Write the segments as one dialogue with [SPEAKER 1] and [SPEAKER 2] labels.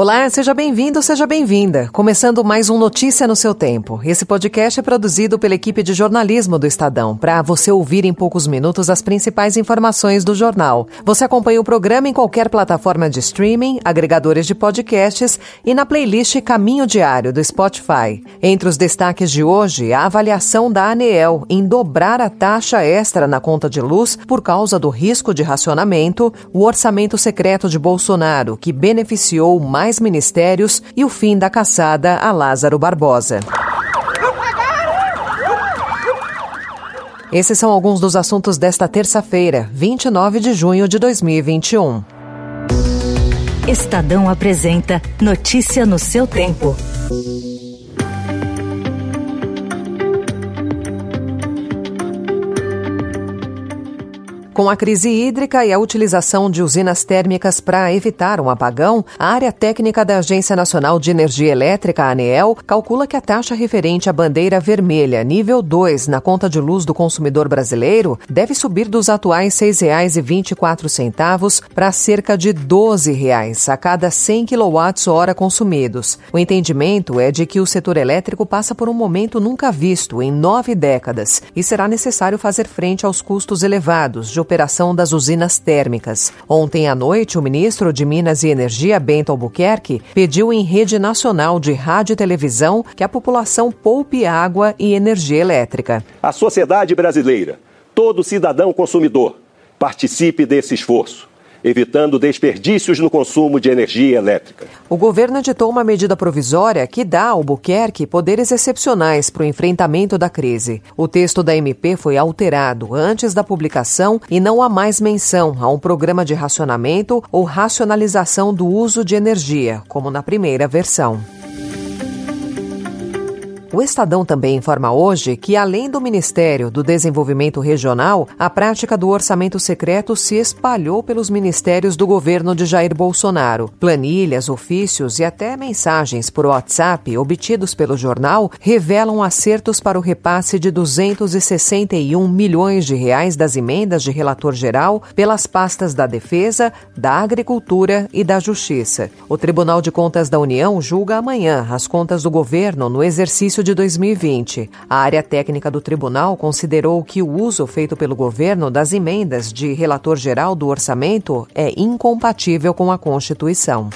[SPEAKER 1] Olá, seja bem-vindo, seja bem-vinda. Começando mais um Notícia no seu tempo. Esse podcast é produzido pela equipe de jornalismo do Estadão, para você ouvir em poucos minutos as principais informações do jornal. Você acompanha o programa em qualquer plataforma de streaming, agregadores de podcasts e na playlist Caminho Diário do Spotify. Entre os destaques de hoje, a avaliação da ANEEL em dobrar a taxa extra na conta de luz por causa do risco de racionamento, o orçamento secreto de Bolsonaro, que beneficiou mais ministérios e o fim da caçada a Lázaro Barbosa. Esses são alguns dos assuntos desta terça-feira, 29 de junho de 2021.
[SPEAKER 2] Estadão apresenta Notícia no seu tempo.
[SPEAKER 1] Com a crise hídrica e a utilização de usinas térmicas para evitar um apagão, a área técnica da Agência Nacional de Energia Elétrica, ANEEL, calcula que a taxa referente à bandeira vermelha, nível 2, na conta de luz do consumidor brasileiro, deve subir dos atuais R$ 6,24 para cerca de R$ 12,00 a cada 100 kWh consumidos. O entendimento é de que o setor elétrico passa por um momento nunca visto em nove décadas e será necessário fazer frente aos custos elevados de operação das usinas térmicas. Ontem à noite, o ministro de Minas e Energia, Bento Albuquerque, pediu em rede nacional de rádio e televisão que a população poupe água e energia elétrica.
[SPEAKER 3] A sociedade brasileira, todo cidadão consumidor, participe desse esforço evitando desperdícios no consumo de energia elétrica.
[SPEAKER 1] O governo editou uma medida provisória que dá ao Buquerque poderes excepcionais para o enfrentamento da crise. O texto da MP foi alterado antes da publicação e não há mais menção a um programa de racionamento ou racionalização do uso de energia, como na primeira versão. O Estadão também informa hoje que, além do Ministério do Desenvolvimento Regional, a prática do orçamento secreto se espalhou pelos ministérios do governo de Jair Bolsonaro. Planilhas, ofícios e até mensagens por WhatsApp obtidos pelo jornal revelam acertos para o repasse de 261 milhões de reais das emendas de relator geral pelas pastas da Defesa, da Agricultura e da Justiça. O Tribunal de Contas da União julga amanhã as contas do governo no exercício de 2020. A área técnica do tribunal considerou que o uso feito pelo governo das emendas de relator geral do orçamento é incompatível com a Constituição.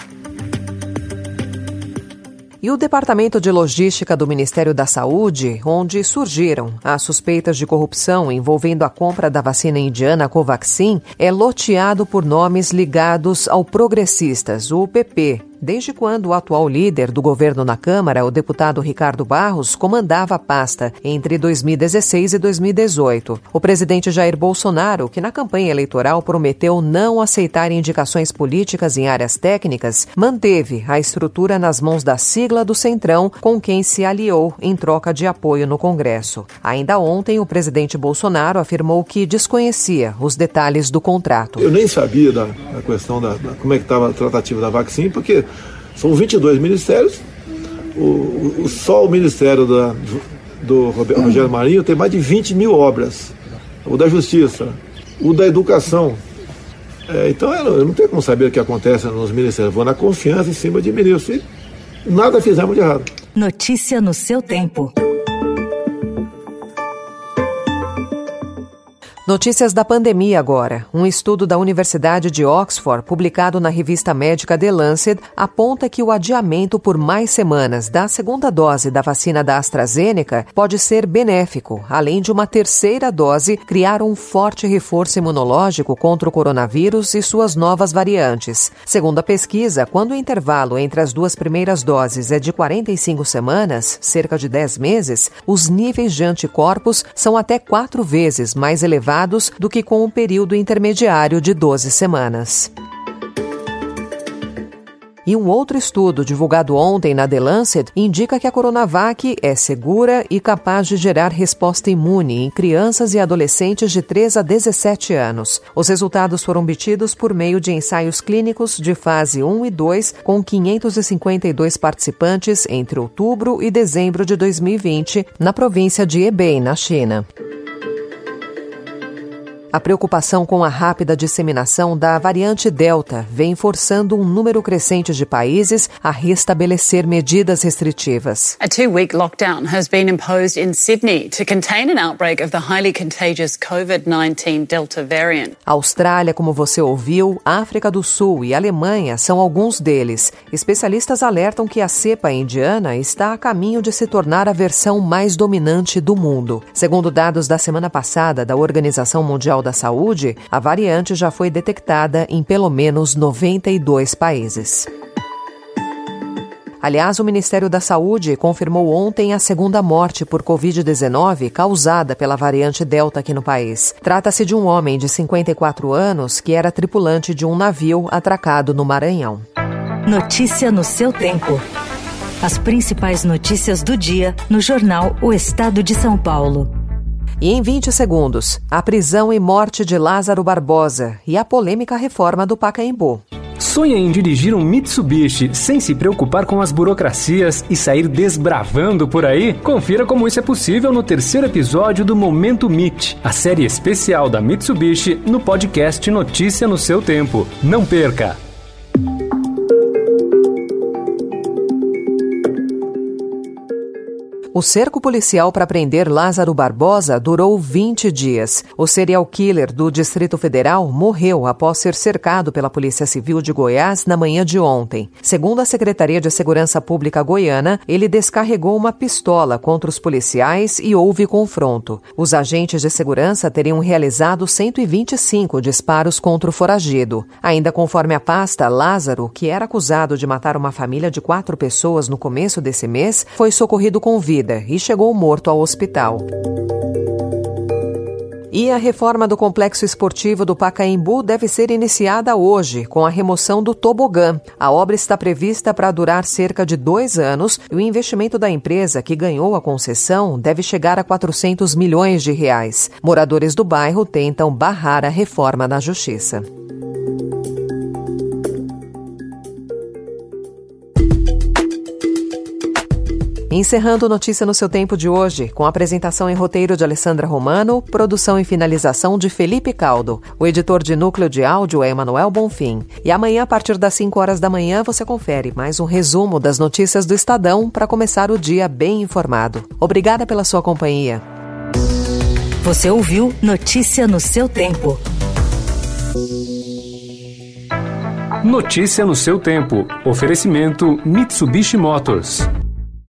[SPEAKER 1] E o Departamento de Logística do Ministério da Saúde, onde surgiram as suspeitas de corrupção envolvendo a compra da vacina indiana Covaxin, é loteado por nomes ligados ao Progressistas, o PP, desde quando o atual líder do governo na Câmara, o deputado Ricardo Barros, comandava a pasta entre 2016 e 2018. O presidente Jair Bolsonaro, que na campanha eleitoral prometeu não aceitar indicações políticas em áreas técnicas, manteve a estrutura nas mãos da sigla do Centrão, com quem se aliou em troca de apoio no Congresso. Ainda ontem, o presidente Bolsonaro afirmou que desconhecia os detalhes do contrato.
[SPEAKER 4] Eu nem sabia da, da questão da, da como é que estava a tratativa da vacina, porque são 22 ministérios. O, o, só o Ministério da, do Rogério Marinho tem mais de 20 mil obras. O da Justiça, o da Educação. É, então eu não tenho como saber o que acontece nos ministérios. Vou na confiança em cima de ministros. E nada fizemos de errado.
[SPEAKER 2] Notícia no seu tempo.
[SPEAKER 1] Notícias da pandemia agora. Um estudo da Universidade de Oxford, publicado na revista médica The Lancet, aponta que o adiamento por mais semanas da segunda dose da vacina da AstraZeneca pode ser benéfico, além de uma terceira dose criar um forte reforço imunológico contra o coronavírus e suas novas variantes. Segundo a pesquisa, quando o intervalo entre as duas primeiras doses é de 45 semanas, cerca de 10 meses, os níveis de anticorpos são até quatro vezes mais elevados elevados do que com o período intermediário de 12 semanas. E um outro estudo divulgado ontem na The Lancet indica que a Coronavac é segura e capaz de gerar resposta imune em crianças e adolescentes de 3 a 17 anos. Os resultados foram obtidos por meio de ensaios clínicos de fase 1 e 2 com 552 participantes entre outubro e dezembro de 2020 na província de Hebei, na China. A preocupação com a rápida disseminação da variante Delta vem forçando um número crescente de países a restabelecer medidas restritivas.
[SPEAKER 5] A two-week lockdown has been imposed in Sydney to contain an outbreak of the highly contagious COVID-19 Delta variant.
[SPEAKER 1] A Austrália, como você ouviu, África do Sul e Alemanha são alguns deles. Especialistas alertam que a cepa indiana está a caminho de se tornar a versão mais dominante do mundo. Segundo dados da semana passada da Organização Mundial da Saúde, a variante já foi detectada em pelo menos 92 países. Aliás, o Ministério da Saúde confirmou ontem a segunda morte por Covid-19 causada pela variante Delta aqui no país. Trata-se de um homem de 54 anos que era tripulante de um navio atracado no Maranhão.
[SPEAKER 2] Notícia no seu tempo. As principais notícias do dia no jornal O Estado de São Paulo.
[SPEAKER 1] E em 20 segundos, a prisão e morte de Lázaro Barbosa e a polêmica reforma do Pacaembu.
[SPEAKER 6] Sonha em dirigir um Mitsubishi sem se preocupar com as burocracias e sair desbravando por aí? Confira como isso é possível no terceiro episódio do Momento Mit, a série especial da Mitsubishi no podcast Notícia no seu tempo. Não perca!
[SPEAKER 1] O cerco policial para prender Lázaro Barbosa durou 20 dias. O serial killer do Distrito Federal morreu após ser cercado pela Polícia Civil de Goiás na manhã de ontem. Segundo a Secretaria de Segurança Pública goiana, ele descarregou uma pistola contra os policiais e houve confronto. Os agentes de segurança teriam realizado 125 disparos contra o foragido. Ainda conforme a pasta, Lázaro, que era acusado de matar uma família de quatro pessoas no começo desse mês, foi socorrido com vida vida e chegou morto ao hospital. E a reforma do complexo esportivo do Pacaembu deve ser iniciada hoje, com a remoção do tobogã. A obra está prevista para durar cerca de dois anos e o investimento da empresa que ganhou a concessão deve chegar a 400 milhões de reais. Moradores do bairro tentam barrar a reforma na justiça. Encerrando Notícia no seu tempo de hoje, com apresentação em roteiro de Alessandra Romano, produção e finalização de Felipe Caldo. O editor de núcleo de áudio é Emanuel Bonfim. E amanhã, a partir das 5 horas da manhã, você confere mais um resumo das notícias do Estadão para começar o dia bem informado. Obrigada pela sua companhia.
[SPEAKER 2] Você ouviu Notícia no seu tempo.
[SPEAKER 6] Notícia no seu tempo. Oferecimento Mitsubishi Motors.